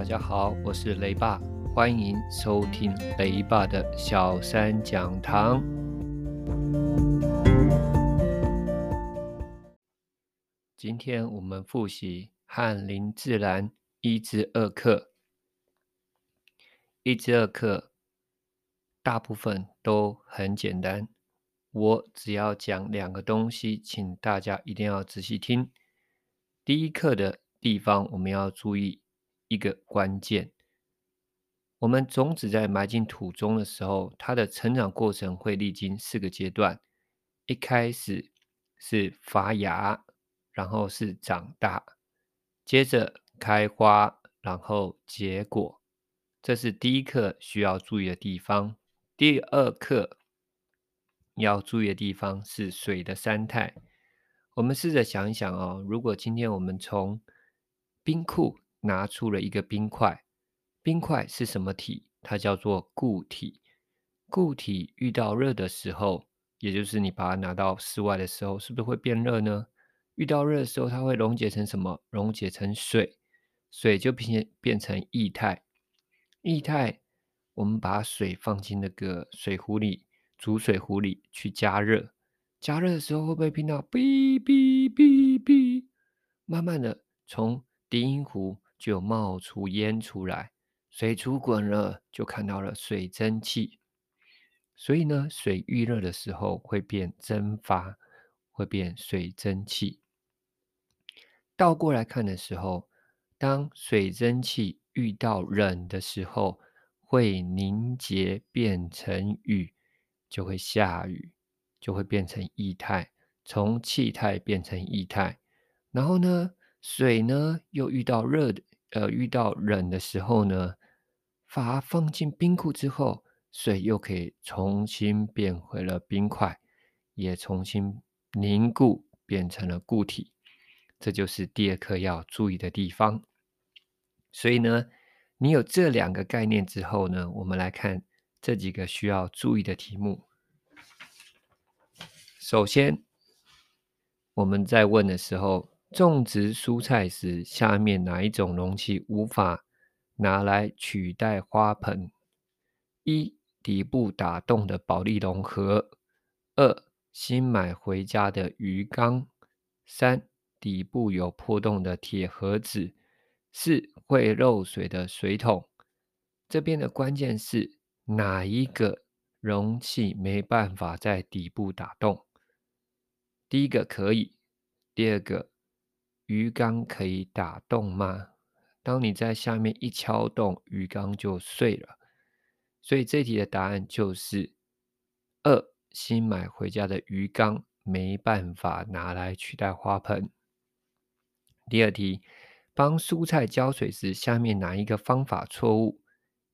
大家好，我是雷爸，欢迎收听雷爸的小三讲堂。今天我们复习翰林自然一至二课，一至二课大部分都很简单，我只要讲两个东西，请大家一定要仔细听。第一课的地方，我们要注意。一个关键，我们种子在埋进土中的时候，它的成长过程会历经四个阶段。一开始是发芽，然后是长大，接着开花，然后结果。这是第一课需要注意的地方。第二课要注意的地方是水的三态。我们试着想一想哦，如果今天我们从冰库拿出了一个冰块，冰块是什么体？它叫做固体。固体遇到热的时候，也就是你把它拿到室外的时候，是不是会变热呢？遇到热的时候，它会溶解成什么？溶解成水，水就变变成液态。液态，我们把水放进那个水壶里，煮水壶里去加热。加热的时候，会不会听到哔哔哔哔？慢慢的从低音壶。就冒出烟出来，水煮滚了，就看到了水蒸气。所以呢，水遇热的时候会变蒸发，会变水蒸气。倒过来看的时候，当水蒸气遇到冷的时候，会凝结变成雨，就会下雨，就会变成液态，从气态变成液态。然后呢，水呢又遇到热的。呃，遇到冷的时候呢，把它放进冰库之后，水又可以重新变回了冰块，也重新凝固变成了固体。这就是第二课要注意的地方。所以呢，你有这两个概念之后呢，我们来看这几个需要注意的题目。首先，我们在问的时候。种植蔬菜时，下面哪一种容器无法拿来取代花盆？一、底部打洞的保利龙盒；二、新买回家的鱼缸；三、底部有破洞的铁盒子；四、会漏水的水桶。这边的关键是哪一个容器没办法在底部打洞？第一个可以，第二个。鱼缸可以打洞吗？当你在下面一敲洞，鱼缸就碎了。所以这题的答案就是二，新买回家的鱼缸没办法拿来取代花盆。第二题，帮蔬菜浇水时，下面哪一个方法错误？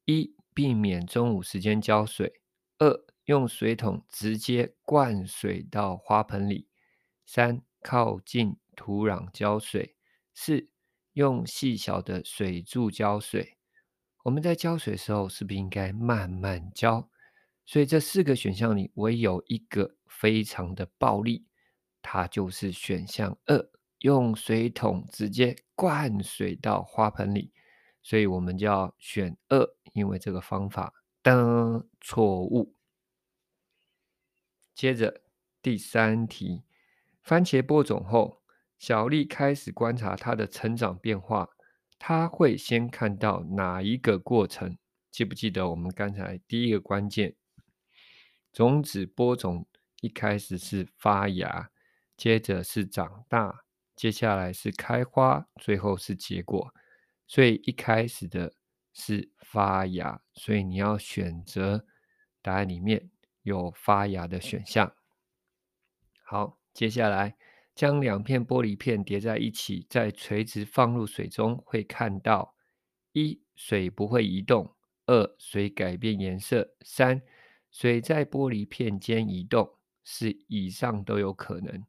一，避免中午时间浇水；二，用水桶直接灌水到花盆里；三，靠近。土壤浇水。四，用细小的水柱浇水。我们在浇水的时候，是不是应该慢慢浇？所以这四个选项里，唯有一个非常的暴力，它就是选项二，用水桶直接灌水到花盆里。所以我们就要选二，因为这个方法的错误。接着第三题，番茄播种后。小丽开始观察它的成长变化，她会先看到哪一个过程？记不记得我们刚才第一个关键，种子播种一开始是发芽，接着是长大，接下来是开花，最后是结果。所以一开始的是发芽，所以你要选择答案里面有发芽的选项。好，接下来。将两片玻璃片叠在一起，再垂直放入水中，会看到：一、水不会移动；二、水改变颜色；三、水在玻璃片间移动。是以上都有可能。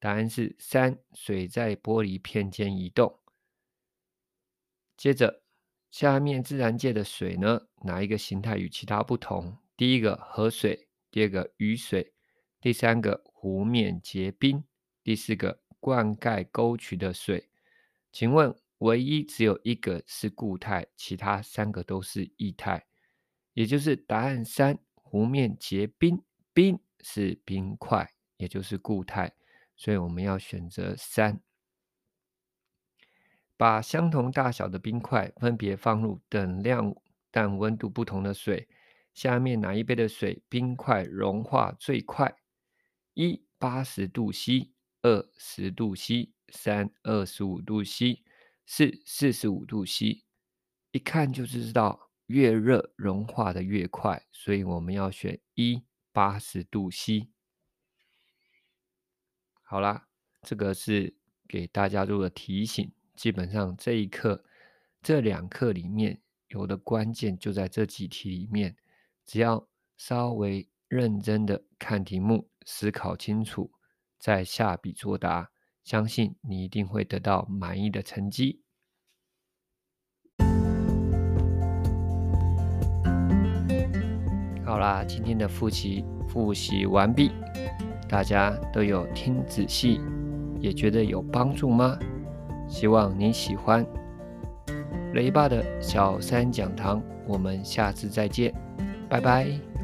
答案是三，水在玻璃片间移动。接着，下面自然界的水呢？哪一个形态与其他不同？第一个河水，第二个雨水，第三个湖面结冰。第四个灌溉沟渠的水，请问唯一只有一个是固态，其他三个都是液态，也就是答案三：湖面结冰，冰是冰块，也就是固态，所以我们要选择三。把相同大小的冰块分别放入等量但温度不同的水，下面哪一杯的水冰块融化最快？一八十度 C，二十度 C，三二十五度 C。四四十五度 C，一看就知道越热融化的越快，所以我们要选一八十度 C。好啦，这个是给大家做个提醒。基本上这一课、这两课里面有的关键就在这几题里面，只要稍微认真的看题目，思考清楚，再下笔作答。相信你一定会得到满意的成绩。好啦，今天的复习复习完毕，大家都有听仔细，也觉得有帮助吗？希望你喜欢。雷爸的小三讲堂，我们下次再见，拜拜。